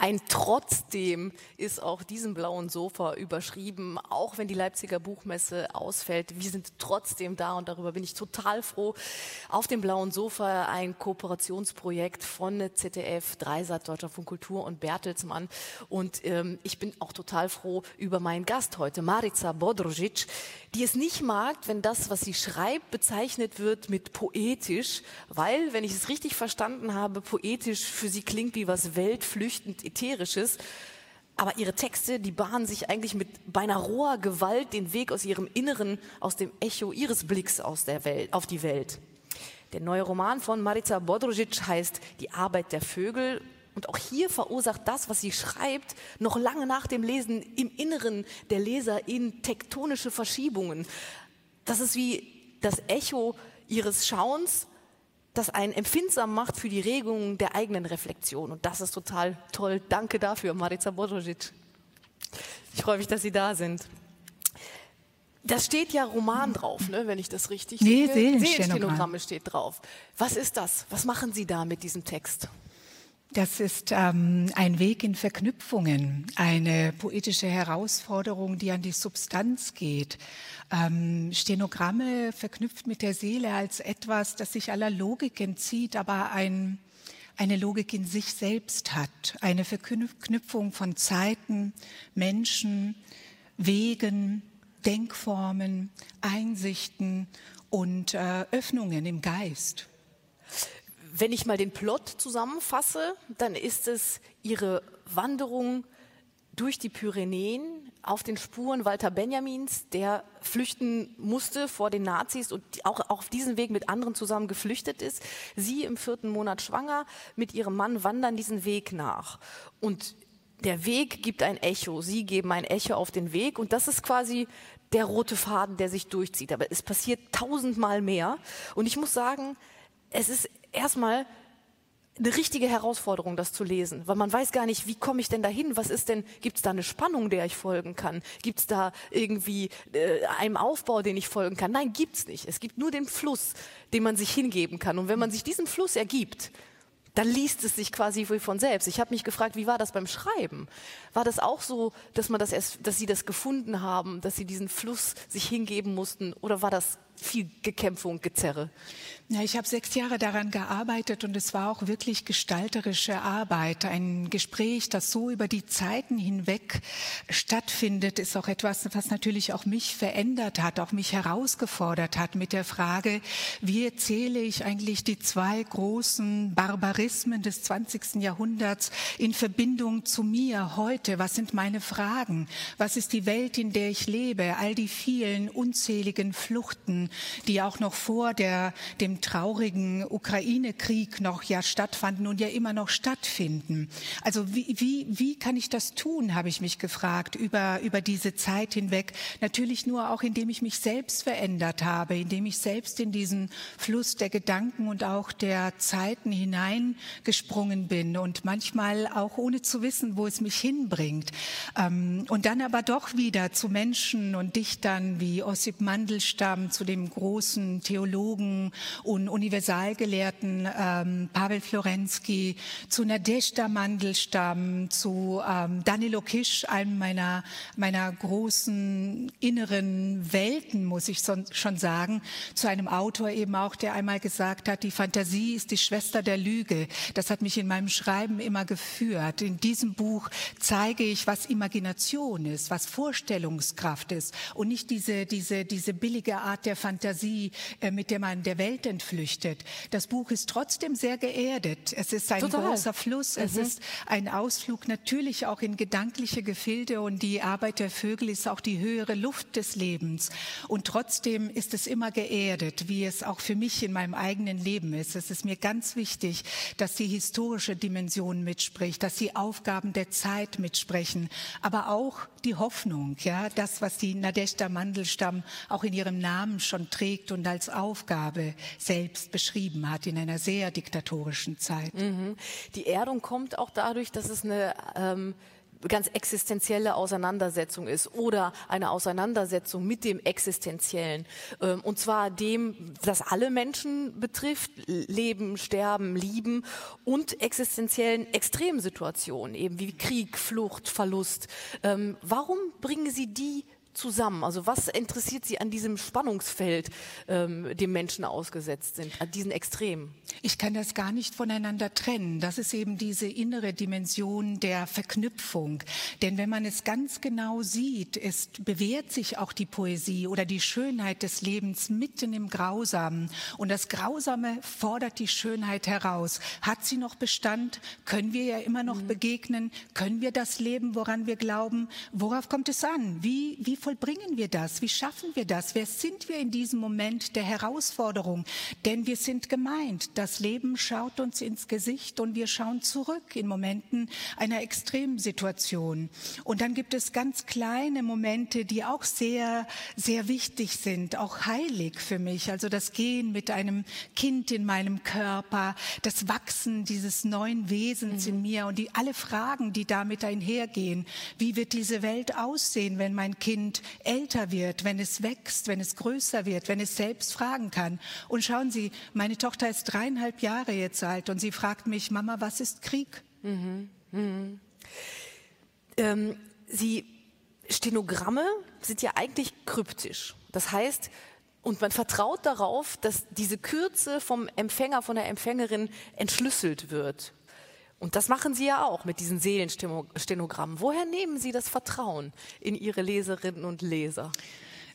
Ein Trotzdem ist auf diesem blauen Sofa überschrieben, auch wenn die Leipziger Buchmesse ausfällt. Wir sind trotzdem da und darüber bin ich total froh. Auf dem blauen Sofa ein Kooperationsprojekt von ZDF, Dreisat, Deutscher von Kultur und Bertelsmann. Und ähm, ich bin auch total froh über meinen Gast heute, Marica Bodrožić, die es nicht mag, wenn das, was sie schreibt, bezeichnet wird mit poetisch, weil, wenn ich es richtig verstanden habe, poetisch für sie klingt wie was weltflüchtend Ätherisches. Aber ihre Texte, die bahnen sich eigentlich mit beinahe roher Gewalt den Weg aus ihrem Inneren, aus dem Echo ihres Blicks aus der Welt, auf die Welt. Der neue Roman von Marica Bodrožić heißt Die Arbeit der Vögel. Und auch hier verursacht das, was sie schreibt, noch lange nach dem Lesen im Inneren der Leser in tektonische Verschiebungen. Das ist wie das Echo ihres Schauens das einen empfindsam macht für die Regungen der eigenen Reflexion. Und das ist total toll. Danke dafür, Marica Bodožić. Ich freue mich, dass Sie da sind. Da steht ja Roman drauf, ne, wenn ich das richtig nee, sehe. Seelenstenogramme steht drauf. Was ist das? Was machen Sie da mit diesem Text? Das ist ähm, ein Weg in Verknüpfungen, eine poetische Herausforderung, die an die Substanz geht. Ähm, Stenogramme verknüpft mit der Seele als etwas, das sich aller Logik entzieht, aber ein, eine Logik in sich selbst hat, eine Verknüpfung von Zeiten, Menschen, Wegen, Denkformen, Einsichten und äh, Öffnungen im Geist. Wenn ich mal den Plot zusammenfasse, dann ist es ihre Wanderung durch die Pyrenäen auf den Spuren Walter Benjamins, der flüchten musste vor den Nazis und auch auf diesem Weg mit anderen zusammen geflüchtet ist. Sie im vierten Monat schwanger mit ihrem Mann wandern diesen Weg nach. Und der Weg gibt ein Echo. Sie geben ein Echo auf den Weg und das ist quasi der rote Faden, der sich durchzieht. Aber es passiert tausendmal mehr. Und ich muss sagen, es ist erstmal eine richtige Herausforderung, das zu lesen, weil man weiß gar nicht, wie komme ich denn dahin? Was ist denn? Gibt es da eine Spannung, der ich folgen kann? Gibt es da irgendwie äh, einen Aufbau, den ich folgen kann? Nein, gibt's nicht. Es gibt nur den Fluss, den man sich hingeben kann. Und wenn man sich diesem Fluss ergibt, dann liest es sich quasi wie von selbst. Ich habe mich gefragt, wie war das beim Schreiben? War das auch so, dass man das erst, dass Sie das gefunden haben, dass Sie diesen Fluss sich hingeben mussten, oder war das viel Gekämpfe und Gezerre? Ja, ich habe sechs Jahre daran gearbeitet und es war auch wirklich gestalterische Arbeit. Ein Gespräch, das so über die Zeiten hinweg stattfindet, ist auch etwas, was natürlich auch mich verändert hat, auch mich herausgefordert hat mit der Frage, wie erzähle ich eigentlich die zwei großen Barbarismen des 20. Jahrhunderts in Verbindung zu mir heute? Was sind meine Fragen? Was ist die Welt, in der ich lebe? All die vielen unzähligen Fluchten, die auch noch vor der, dem traurigen Ukraine-Krieg noch ja stattfanden und ja immer noch stattfinden. Also wie, wie, wie kann ich das tun, habe ich mich gefragt, über, über diese Zeit hinweg. Natürlich nur auch, indem ich mich selbst verändert habe, indem ich selbst in diesen Fluss der Gedanken und auch der Zeiten hineingesprungen bin und manchmal auch ohne zu wissen, wo es mich hinbringt. Ähm, und dann aber doch wieder zu Menschen und Dichtern wie Ossip Mandelstam, zu dem großen Theologen und Universalgelehrten ähm, Pavel Florensky, zu Nadezhda Mandelstam, zu ähm, Danilo Kisch, einem meiner, meiner großen inneren Welten, muss ich so, schon sagen, zu einem Autor eben auch, der einmal gesagt hat, die Fantasie ist die Schwester der Lüge. Das hat mich in meinem Schreiben immer geführt. In diesem Buch zeige ich, was Imagination ist, was Vorstellungskraft ist und nicht diese, diese, diese billige Art der Fantasie, äh, mit der man der Welt entflüchtet. Das Buch ist trotzdem sehr geerdet. Es ist ein Total. großer Fluss. Mhm. Es ist ein Ausflug natürlich auch in gedankliche Gefilde und die Arbeit der Vögel ist auch die höhere Luft des Lebens. Und trotzdem ist es immer geerdet, wie es auch für mich in meinem eigenen Leben ist. Es ist mir ganz wichtig, dass die historische Dimension mitspricht, dass die Aufgaben der Zeit mitsprechen, aber auch die Hoffnung, ja, das, was die Nadeshda Mandelstam auch in ihrem Namen schon trägt und als Aufgabe selbst beschrieben hat in einer sehr diktatorischen Zeit. Mhm. Die Erdung kommt auch dadurch, dass es eine ähm, ganz existenzielle Auseinandersetzung ist oder eine Auseinandersetzung mit dem Existenziellen. Ähm, und zwar dem, das alle Menschen betrifft, Leben, Sterben, Lieben und existenziellen Extremsituationen, eben wie Krieg, Flucht, Verlust. Ähm, warum bringen Sie die zusammen? Also was interessiert Sie an diesem Spannungsfeld, ähm, dem Menschen ausgesetzt sind, an diesen Extremen? Ich kann das gar nicht voneinander trennen. Das ist eben diese innere Dimension der Verknüpfung. Denn wenn man es ganz genau sieht, es bewährt sich auch die Poesie oder die Schönheit des Lebens mitten im Grausamen. Und das Grausame fordert die Schönheit heraus. Hat sie noch Bestand? Können wir ja immer noch mhm. begegnen? Können wir das leben, woran wir glauben? Worauf kommt es an? Wie, wie vollbringen wir das? Wie schaffen wir das? Wer sind wir in diesem Moment der Herausforderung? Denn wir sind gemeint. Das Leben schaut uns ins Gesicht und wir schauen zurück in Momenten einer Extremsituation. Und dann gibt es ganz kleine Momente, die auch sehr, sehr wichtig sind, auch heilig für mich. Also das Gehen mit einem Kind in meinem Körper, das Wachsen dieses neuen Wesens mhm. in mir und die alle Fragen, die damit einhergehen. Wie wird diese Welt aussehen, wenn mein Kind älter wird, wenn es wächst, wenn es größer wird, wenn es selbst fragen kann. Und schauen Sie, meine Tochter ist dreieinhalb Jahre jetzt alt und sie fragt mich, Mama, was ist Krieg? Mhm. Mhm. Ähm, sie Stenogramme sind ja eigentlich kryptisch. Das heißt, und man vertraut darauf, dass diese Kürze vom Empfänger, von der Empfängerin entschlüsselt wird. Und das machen Sie ja auch mit diesen Seelenstenogrammen. Woher nehmen Sie das Vertrauen in Ihre Leserinnen und Leser?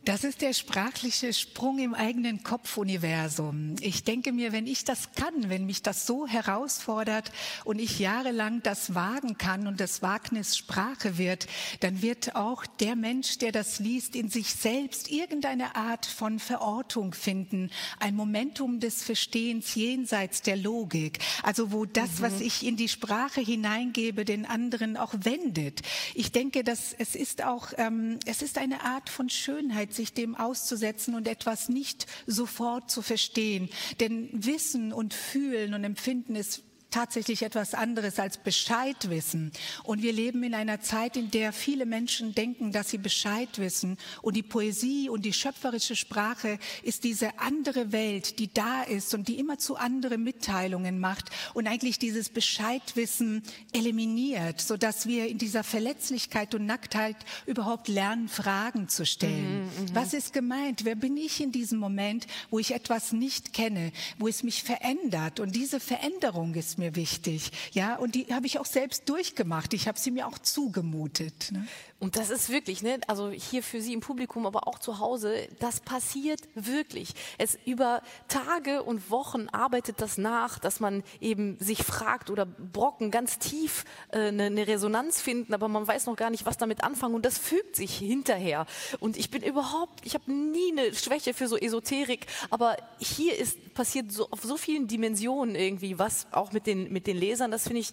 Das ist der sprachliche Sprung im eigenen Kopfuniversum. Ich denke mir, wenn ich das kann, wenn mich das so herausfordert und ich jahrelang das wagen kann und das Wagnis Sprache wird, dann wird auch der Mensch, der das liest, in sich selbst irgendeine Art von Verortung finden, ein Momentum des Verstehens jenseits der Logik. Also wo das, mhm. was ich in die Sprache hineingebe, den anderen auch wendet. Ich denke, dass es ist auch, ähm, es ist eine Art von Schönheit, sich dem auszusetzen und etwas nicht sofort zu verstehen. Denn Wissen und Fühlen und Empfinden ist tatsächlich etwas anderes als Bescheid wissen. Und wir leben in einer Zeit, in der viele Menschen denken, dass sie Bescheid wissen. Und die Poesie und die schöpferische Sprache ist diese andere Welt, die da ist und die immer zu andere Mitteilungen macht und eigentlich dieses Bescheidwissen eliminiert, sodass wir in dieser Verletzlichkeit und Nacktheit überhaupt lernen, Fragen zu stellen. Mhm, mhm. Was ist gemeint? Wer bin ich in diesem Moment, wo ich etwas nicht kenne, wo es mich verändert? Und diese Veränderung ist mir mir wichtig. Ja, und die habe ich auch selbst durchgemacht. Ich habe sie mir auch zugemutet. Ne? Und das ist wirklich, ne, also hier für Sie im Publikum, aber auch zu Hause, das passiert wirklich. Es über Tage und Wochen arbeitet das nach, dass man eben sich fragt oder Brocken ganz tief äh, eine, eine Resonanz finden, aber man weiß noch gar nicht, was damit anfangen und das fügt sich hinterher. Und ich bin überhaupt, ich habe nie eine Schwäche für so Esoterik, aber hier ist passiert so auf so vielen Dimensionen irgendwie was, auch mit den mit den Lesern. Das finde ich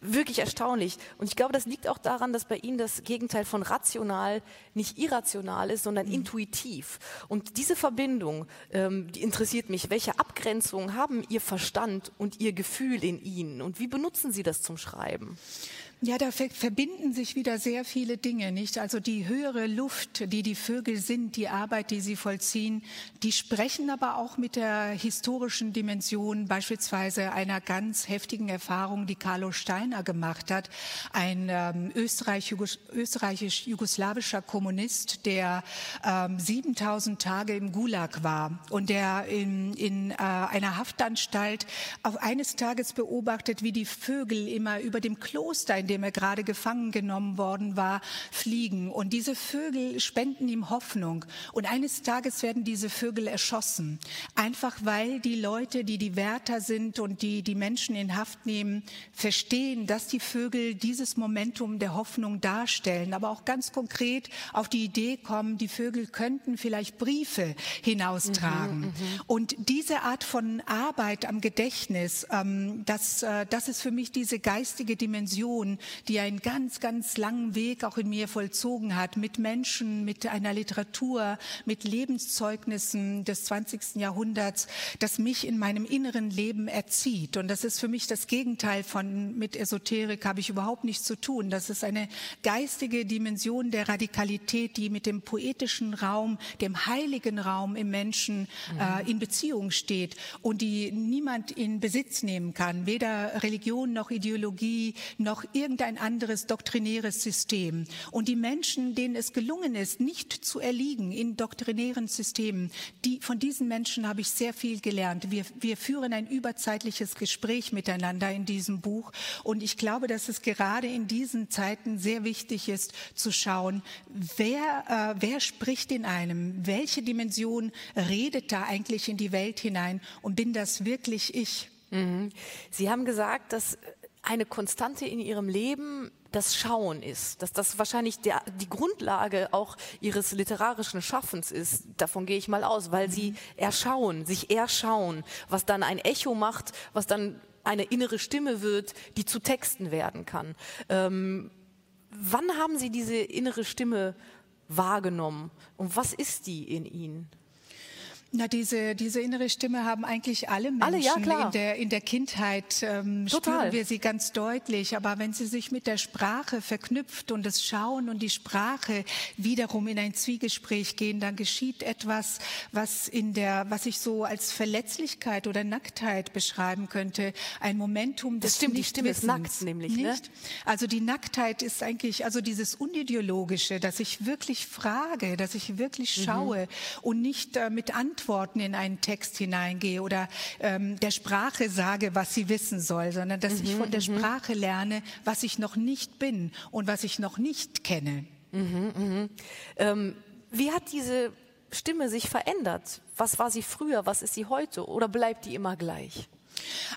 wirklich erstaunlich. Und ich glaube, das liegt auch daran, dass bei Ihnen das Gegenteil von rational nicht irrational ist, sondern mhm. intuitiv. Und diese Verbindung, ähm, die interessiert mich. Welche Abgrenzungen haben Ihr Verstand und Ihr Gefühl in Ihnen? Und wie benutzen Sie das zum Schreiben? Ja, da verbinden sich wieder sehr viele Dinge, nicht? Also die höhere Luft, die die Vögel sind, die Arbeit, die sie vollziehen, die sprechen aber auch mit der historischen Dimension beispielsweise einer ganz heftigen Erfahrung, die Carlo Steiner gemacht hat, ein ähm, österreichisch-jugoslawischer Kommunist, der ähm, 7000 Tage im Gulag war und der in, in äh, einer Haftanstalt auf eines Tages beobachtet, wie die Vögel immer über dem Kloster in dem er gerade gefangen genommen worden war, fliegen. Und diese Vögel spenden ihm Hoffnung. Und eines Tages werden diese Vögel erschossen. Einfach weil die Leute, die die Wärter sind und die die Menschen in Haft nehmen, verstehen, dass die Vögel dieses Momentum der Hoffnung darstellen. Aber auch ganz konkret auf die Idee kommen, die Vögel könnten vielleicht Briefe hinaustragen. Mhm, mhm. und diese Art von Arbeit am Gedächtnis, ähm, das, äh, das ist für mich diese geistige Dimension, Die einen ganz, ganz langen Weg auch in mir vollzogen hat, mit Menschen, mit einer Literatur, mit Lebenszeugnissen des 20. Jahrhunderts, das mich in meinem inneren Leben erzieht. Und das ist für mich das Gegenteil von mit Esoterik habe ich überhaupt nichts zu tun. Das ist eine geistige Dimension der Radikalität, die mit dem poetischen Raum, dem heiligen Raum im Menschen äh, in Beziehung steht und die niemand in Besitz nehmen kann, weder Religion noch Ideologie noch irgendein anderes doktrinäres System. Und die Menschen, denen es gelungen ist, nicht zu erliegen in doktrinären Systemen, die, von diesen Menschen habe ich sehr viel gelernt. Wir, wir führen ein überzeitliches Gespräch miteinander in diesem Buch und ich glaube, dass es gerade in diesen Zeiten sehr wichtig ist zu schauen, wer, äh, wer spricht in einem, welche Dimension redet da eigentlich in die Welt hinein und bin das wirklich ich? Mhm. Sie haben gesagt, dass eine Konstante in Ihrem Leben das Schauen ist, dass das wahrscheinlich der, die Grundlage auch Ihres literarischen Schaffens ist. Davon gehe ich mal aus, weil Sie mhm. erschauen, sich erschauen, was dann ein Echo macht, was dann eine innere Stimme wird, die zu Texten werden kann. Ähm, wann haben Sie diese innere Stimme wahrgenommen und was ist die in Ihnen? Na, diese, diese innere Stimme haben eigentlich alle Menschen alle, ja, in, der, in der Kindheit. Ähm, spüren wir sie ganz deutlich. Aber wenn sie sich mit der Sprache verknüpft und das Schauen und die Sprache wiederum in ein Zwiegespräch gehen, dann geschieht etwas, was in der, was ich so als Verletzlichkeit oder Nacktheit beschreiben könnte. Ein Momentum des Das stimmt, die Stimme ist nackt, nämlich. Ne? Nicht? Ne? Also die Nacktheit ist eigentlich, also dieses Unideologische, dass ich wirklich frage, dass ich wirklich mhm. schaue mhm. und nicht äh, mit Antworten Antworten in einen Text hineingehe oder ähm, der Sprache sage, was sie wissen soll, sondern dass mhm, ich von der mhm. Sprache lerne, was ich noch nicht bin und was ich noch nicht kenne. Mhm, mh. ähm, wie hat diese Stimme sich verändert? Was war sie früher? Was ist sie heute? Oder bleibt die immer gleich?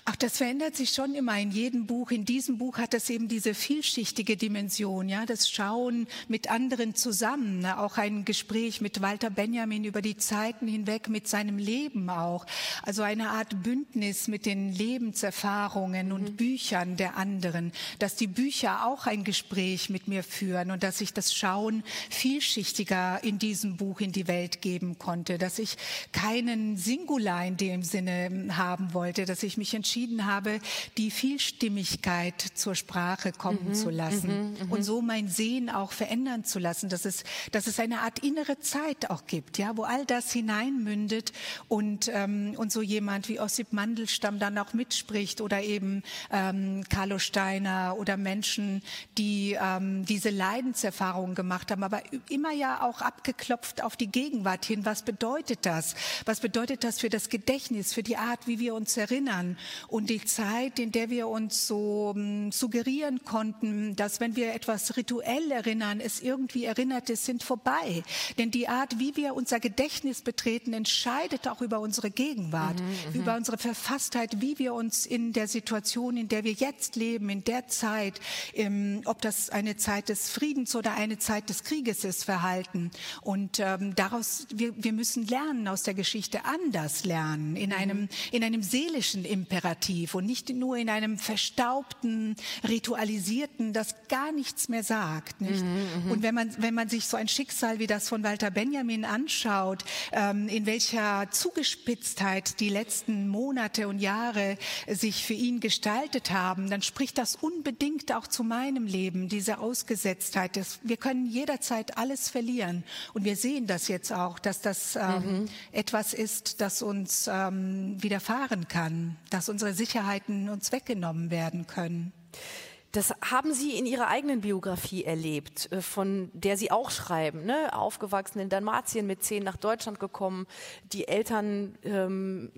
Ach, das verändert sich schon immer in jedem Buch. In diesem Buch hat es eben diese vielschichtige Dimension, ja, das Schauen mit anderen zusammen, ne? auch ein Gespräch mit Walter Benjamin über die Zeiten hinweg, mit seinem Leben auch. Also eine Art Bündnis mit den Lebenserfahrungen mhm. und Büchern der anderen, dass die Bücher auch ein Gespräch mit mir führen und dass ich das Schauen vielschichtiger in diesem Buch in die Welt geben konnte, dass ich keinen Singular in dem Sinne haben wollte, dass ich mich entschieden habe, die Vielstimmigkeit zur Sprache kommen mhm, zu lassen mhm, mhm, und so mein Sehen auch verändern zu lassen, dass es, dass es eine Art innere Zeit auch gibt, ja, wo all das hineinmündet und, ähm, und so jemand wie Ossip Mandelstamm dann auch mitspricht oder eben ähm, Carlo Steiner oder Menschen, die ähm, diese Leidenserfahrungen gemacht haben, aber immer ja auch abgeklopft auf die Gegenwart hin. Was bedeutet das? Was bedeutet das für das Gedächtnis, für die Art, wie wir uns erinnern? Und die Zeit, in der wir uns so um, suggerieren konnten, dass wenn wir etwas rituell erinnern, es irgendwie erinnert ist, sind vorbei. Denn die Art, wie wir unser Gedächtnis betreten, entscheidet auch über unsere Gegenwart, mhm, mhm, über unsere Verfasstheit, wie wir uns in der Situation, in der wir jetzt leben, in der Zeit, ähm, ob das eine Zeit des Friedens oder eine Zeit des Krieges ist, verhalten. Und ähm, daraus, wir, wir müssen lernen aus der Geschichte anders lernen, in mhm. einem, in einem seelischen Imperativ und nicht nur in einem verstaubten, ritualisierten, das gar nichts mehr sagt. Nicht? Mhm, mhm, und wenn man, wenn man sich so ein Schicksal wie das von Walter Benjamin anschaut, ähm, in welcher Zugespitztheit die letzten Monate und Jahre sich für ihn gestaltet haben, dann spricht das unbedingt auch zu meinem Leben, diese Ausgesetztheit. Das, wir können jederzeit alles verlieren. Und wir sehen das jetzt auch, dass das ähm, mhm. etwas ist, das uns ähm, widerfahren kann dass unsere Sicherheiten uns weggenommen werden können. Das haben Sie in Ihrer eigenen Biografie erlebt, äh, von der Sie auch schreiben. Ne? Aufgewachsen in Dalmatien, mit zehn nach Deutschland gekommen, die Eltern ähm,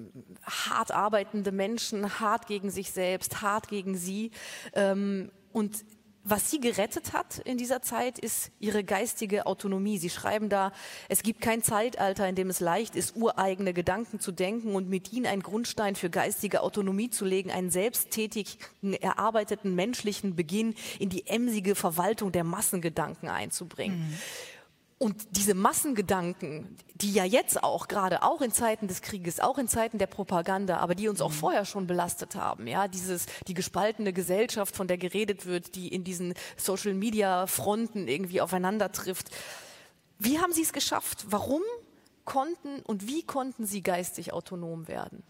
hart arbeitende Menschen, hart gegen sich selbst, hart gegen Sie. Ähm, und was sie gerettet hat in dieser Zeit, ist ihre geistige Autonomie. Sie schreiben da, es gibt kein Zeitalter, in dem es leicht ist, ureigene Gedanken zu denken und mit ihnen einen Grundstein für geistige Autonomie zu legen, einen selbsttätigen, erarbeiteten menschlichen Beginn in die emsige Verwaltung der Massengedanken einzubringen. Mhm. Und diese Massengedanken, die ja jetzt auch, gerade auch in Zeiten des Krieges, auch in Zeiten der Propaganda, aber die uns auch mhm. vorher schon belastet haben, ja, dieses, die gespaltene Gesellschaft, von der geredet wird, die in diesen Social Media Fronten irgendwie aufeinander trifft. Wie haben Sie es geschafft? Warum konnten und wie konnten Sie geistig autonom werden?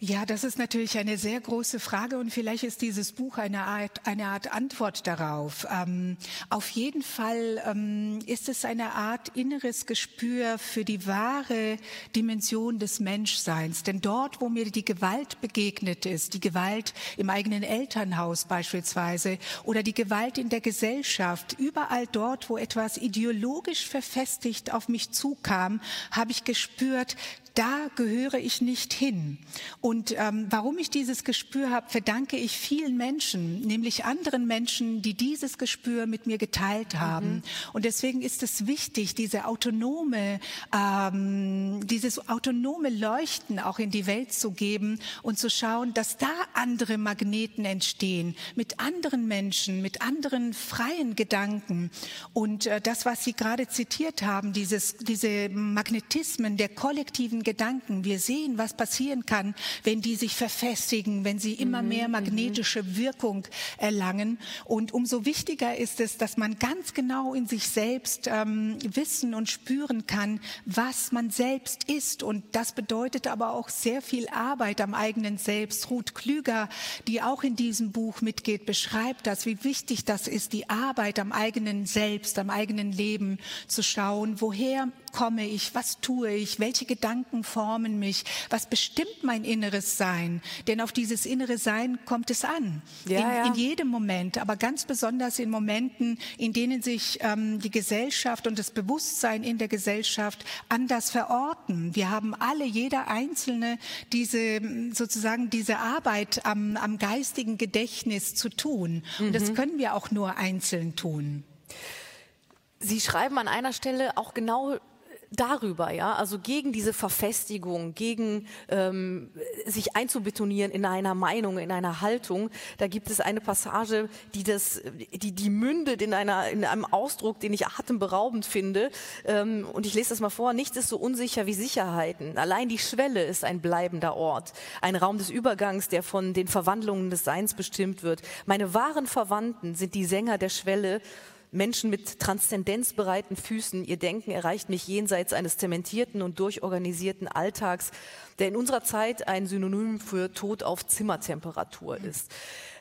Ja, das ist natürlich eine sehr große Frage und vielleicht ist dieses Buch eine Art, eine Art Antwort darauf. Ähm, auf jeden Fall ähm, ist es eine Art inneres Gespür für die wahre Dimension des Menschseins. Denn dort, wo mir die Gewalt begegnet ist, die Gewalt im eigenen Elternhaus beispielsweise oder die Gewalt in der Gesellschaft, überall dort, wo etwas ideologisch verfestigt auf mich zukam, habe ich gespürt, da gehöre ich nicht hin. Und ähm, warum ich dieses Gespür habe, verdanke ich vielen Menschen, nämlich anderen Menschen, die dieses Gespür mit mir geteilt haben. Mhm. Und deswegen ist es wichtig, diese autonome, ähm, dieses autonome Leuchten auch in die Welt zu geben und zu schauen, dass da andere Magneten entstehen, mit anderen Menschen, mit anderen freien Gedanken. Und äh, das, was Sie gerade zitiert haben, dieses, diese Magnetismen der kollektiven Gedanken. Wir sehen, was passieren kann, wenn die sich verfestigen, wenn sie immer mhm, mehr mhm. magnetische Wirkung erlangen. Und umso wichtiger ist es, dass man ganz genau in sich selbst ähm, wissen und spüren kann, was man selbst ist. Und das bedeutet aber auch sehr viel Arbeit am eigenen Selbst. Ruth Klüger, die auch in diesem Buch mitgeht, beschreibt das, wie wichtig das ist, die Arbeit am eigenen Selbst, am eigenen Leben zu schauen. Woher komme ich? Was tue ich? Welche Gedanken formen mich? Was bestimmt mein inneres Sein? Denn auf dieses innere Sein kommt es an. Ja, in, ja. in, jedem Moment, aber ganz besonders in Momenten, in denen sich ähm, die Gesellschaft und das Bewusstsein in der Gesellschaft anders verorten. Wir haben alle, jeder Einzelne, diese sozusagen diese Arbeit am, am geistigen Gedächtnis zu tun. Und das mhm. können wir auch nur einzeln tun. Sie schreiben an einer Stelle auch genau darüber, ja, also gegen diese Verfestigung, gegen ähm, sich einzubetonieren in einer Meinung, in einer Haltung. Da gibt es eine Passage, die das, die die mündet in einer in einem Ausdruck, den ich atemberaubend finde. Ähm, und ich lese das mal vor: Nichts ist so unsicher wie Sicherheiten. Allein die Schwelle ist ein bleibender Ort, ein Raum des Übergangs, der von den Verwandlungen des Seins bestimmt wird. Meine wahren Verwandten sind die Sänger der Schwelle Menschen mit transzendenzbereiten Füßen. Ihr Denken erreicht mich jenseits eines zementierten und durchorganisierten Alltags, der in unserer Zeit ein Synonym für Tod auf Zimmertemperatur ist.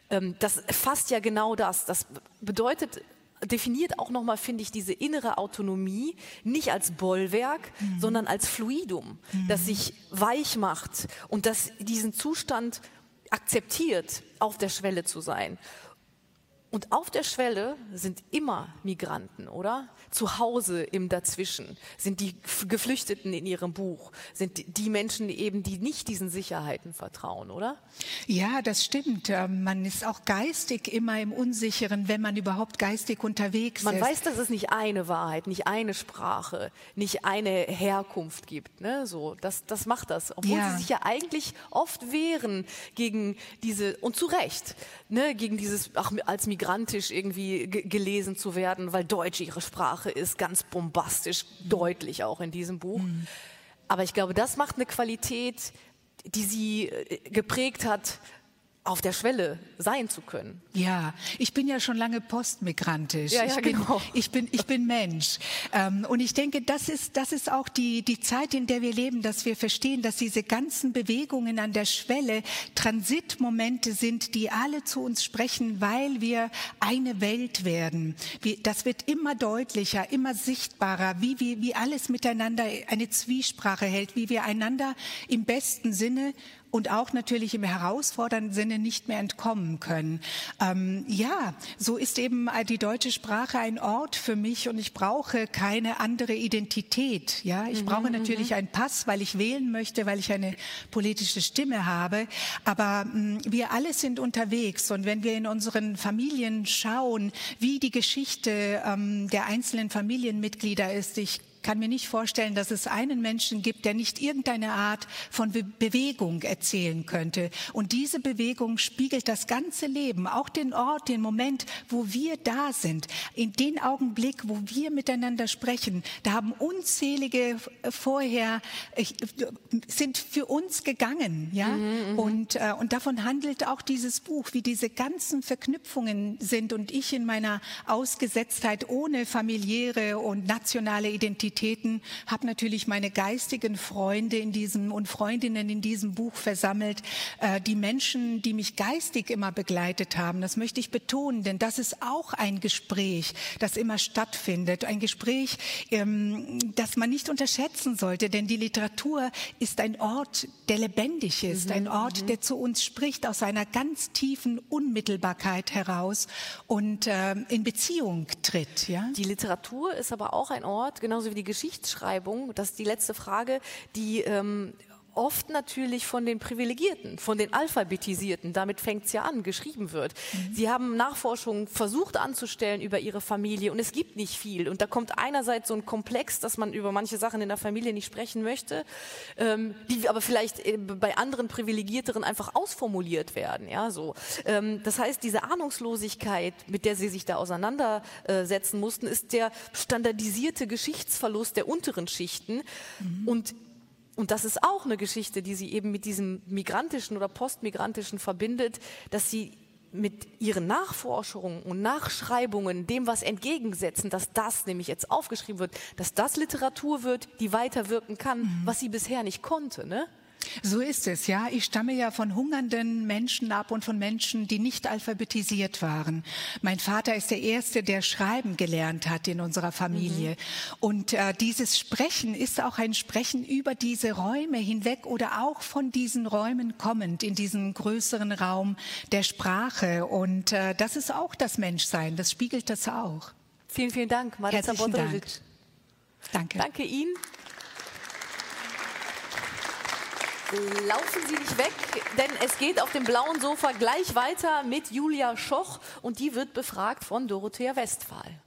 Ähm, das fasst ja genau das. Das bedeutet, definiert auch nochmal, finde ich, diese innere Autonomie nicht als Bollwerk, mhm. sondern als Fluidum, mhm. das sich weich macht und das diesen Zustand akzeptiert, auf der Schwelle zu sein. Und auf der Schwelle sind immer Migranten, oder? Zu Hause im Dazwischen sind die Geflüchteten in ihrem Buch, sind die Menschen eben, die nicht diesen Sicherheiten vertrauen, oder? Ja, das stimmt. Ähm, man ist auch geistig immer im Unsicheren, wenn man überhaupt geistig unterwegs man ist. Man weiß, dass es nicht eine Wahrheit, nicht eine Sprache, nicht eine Herkunft gibt. Ne? So, das, das macht das. Obwohl ja. sie sich ja eigentlich oft wehren gegen diese, und zu Recht, ne, gegen dieses, ach, als Migranten migrantisch irgendwie gelesen zu werden, weil Deutsch ihre Sprache ist, ganz bombastisch, deutlich auch in diesem Buch. Mhm. Aber ich glaube, das macht eine Qualität, die sie äh, geprägt hat auf der Schwelle sein zu können. Ja, ich bin ja schon lange postmigrantisch. Ja, ja, ich, bin, genau. ich bin ich bin Mensch ähm, und ich denke, das ist das ist auch die die Zeit, in der wir leben, dass wir verstehen, dass diese ganzen Bewegungen an der Schwelle Transitmomente sind, die alle zu uns sprechen, weil wir eine Welt werden. Wie, das wird immer deutlicher, immer sichtbarer, wie wie wie alles miteinander eine Zwiesprache hält, wie wir einander im besten Sinne und auch natürlich im herausfordernden Sinne nicht mehr entkommen können. Ähm, ja, so ist eben äh, die deutsche Sprache ein Ort für mich und ich brauche keine andere Identität. Ja, ich mhm, brauche mhm. natürlich einen Pass, weil ich wählen möchte, weil ich eine politische Stimme habe. Aber mh, mm, wir alle sind unterwegs und wenn wir in unseren Familien schauen, wie die Geschichte ähm, der einzelnen Familienmitglieder ist, ich kann mir nicht vorstellen, dass es einen Menschen gibt, der nicht irgendeine Art von Be Bewegung erzählen könnte. Und diese Bewegung spiegelt das ganze Leben, auch den Ort, den Moment, wo wir da sind. In den Augenblick, wo wir miteinander sprechen, da haben unzählige vorher, sind für uns gegangen, ja. Mhm, mhm, und, äh, und davon handelt auch dieses Buch, wie diese ganzen Verknüpfungen sind und ich in meiner Ausgesetztheit ohne familiäre und nationale Identitäten habe natürlich meine geistigen Freunde in diesem und Freundinnen in diesem Buch versammelt, äh, die Menschen, die mich geistig immer begleitet haben. Das möchte ich betonen, denn das ist auch ein Gespräch, das immer stattfindet. Ein Gespräch, ähm, das man nicht unterschätzen sollte, denn die Literatur ist ein Ort, der lebendig ist, mhm. ein Ort, mhm. der zu uns spricht aus einer ganz tiefen Unmittelbarkeit heraus und äh, in Beziehung tritt. Ja? Die Literatur ist aber auch ein Ort, genauso wie die Geschichtsschreibung, das ist die letzte Frage, die ähm, oft natürlich von den Privilegierten, von den Alphabetisierten, damit fängt es ja an, geschrieben wird. Mhm. Sie haben Nachforschungen versucht anzustellen über ihre Familie und es gibt nicht viel. Und da kommt einerseits so ein Komplex, dass man über manche Sachen in der Familie nicht sprechen möchte, ähm, die aber vielleicht äh, bei anderen Privilegierteren einfach ausformuliert werden. Ja, so. Ähm, das heißt, diese Ahnungslosigkeit, mit der sie sich da auseinandersetzen mussten, ist der standardisierte Geschichtsverlust der unteren Schichten. Mhm. Und und das ist auch eine Geschichte, die sie eben mit diesem migrantischen oder postmigrantischen verbindet, dass sie mit ihren Nachforschungen und Nachschreibungen dem was entgegensetzen, dass das nämlich jetzt aufgeschrieben wird, dass das Literatur wird, die weiterwirken kann, mhm. was sie bisher nicht konnte. Ne? So ist es, ja. Ich stamme ja von hungernden Menschen ab und von Menschen, die nicht alphabetisiert waren. Mein Vater ist der Erste, der Schreiben gelernt hat in unserer Familie. Mhm. Und äh, dieses Sprechen ist auch ein Sprechen über diese Räume hinweg oder auch von diesen Räumen kommend in diesen größeren Raum der Sprache. Und äh, das ist auch das Menschsein. Das spiegelt das auch. Vielen, vielen Dank, Marisa Dank. Danke. Danke Ihnen. Laufen Sie nicht weg, denn es geht auf dem blauen Sofa gleich weiter mit Julia Schoch und die wird befragt von Dorothea Westphal.